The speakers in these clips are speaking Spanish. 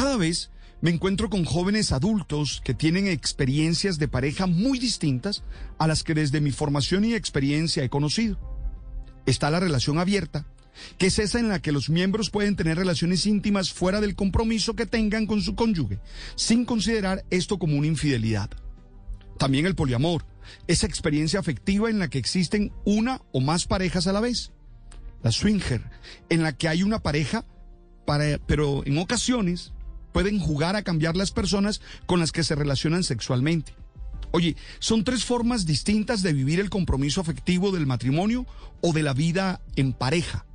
Cada vez me encuentro con jóvenes adultos que tienen experiencias de pareja muy distintas a las que desde mi formación y experiencia he conocido. Está la relación abierta, que es esa en la que los miembros pueden tener relaciones íntimas fuera del compromiso que tengan con su cónyuge, sin considerar esto como una infidelidad. También el poliamor, esa experiencia afectiva en la que existen una o más parejas a la vez. La swinger, en la que hay una pareja, pero en ocasiones pueden jugar a cambiar las personas con las que se relacionan sexualmente. Oye, son tres formas distintas de vivir el compromiso afectivo del matrimonio o de la vida en pareja.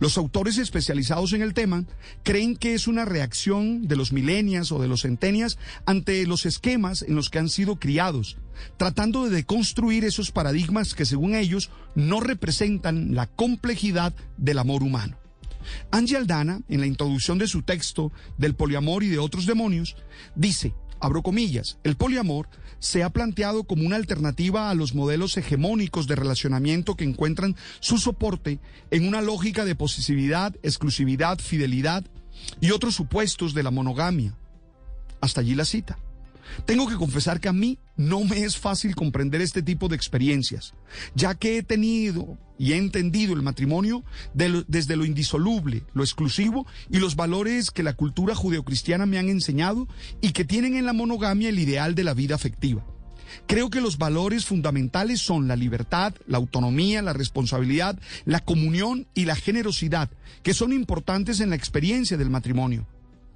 Los autores especializados en el tema creen que es una reacción de los milenias o de los centenias ante los esquemas en los que han sido criados, tratando de deconstruir esos paradigmas que según ellos no representan la complejidad del amor humano. Angie Aldana, en la introducción de su texto del poliamor y de otros demonios, dice, abro comillas, el poliamor se ha planteado como una alternativa a los modelos hegemónicos de relacionamiento que encuentran su soporte en una lógica de posesividad, exclusividad, fidelidad y otros supuestos de la monogamia. Hasta allí la cita. Tengo que confesar que a mí no me es fácil comprender este tipo de experiencias, ya que he tenido y he entendido el matrimonio desde lo indisoluble, lo exclusivo y los valores que la cultura judeocristiana me han enseñado y que tienen en la monogamia el ideal de la vida afectiva. Creo que los valores fundamentales son la libertad, la autonomía, la responsabilidad, la comunión y la generosidad, que son importantes en la experiencia del matrimonio.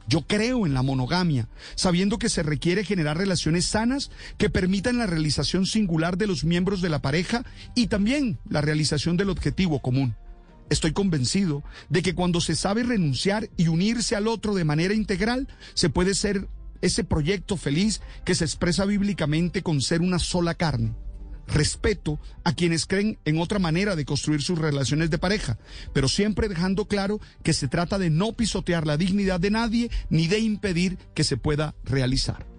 Yo creo en la monogamia, sabiendo que se requiere generar relaciones sanas que permitan la realización singular de los miembros de la pareja y también la realización del objetivo común. Estoy convencido de que cuando se sabe renunciar y unirse al otro de manera integral, se puede ser ese proyecto feliz que se expresa bíblicamente con ser una sola carne respeto a quienes creen en otra manera de construir sus relaciones de pareja, pero siempre dejando claro que se trata de no pisotear la dignidad de nadie ni de impedir que se pueda realizar.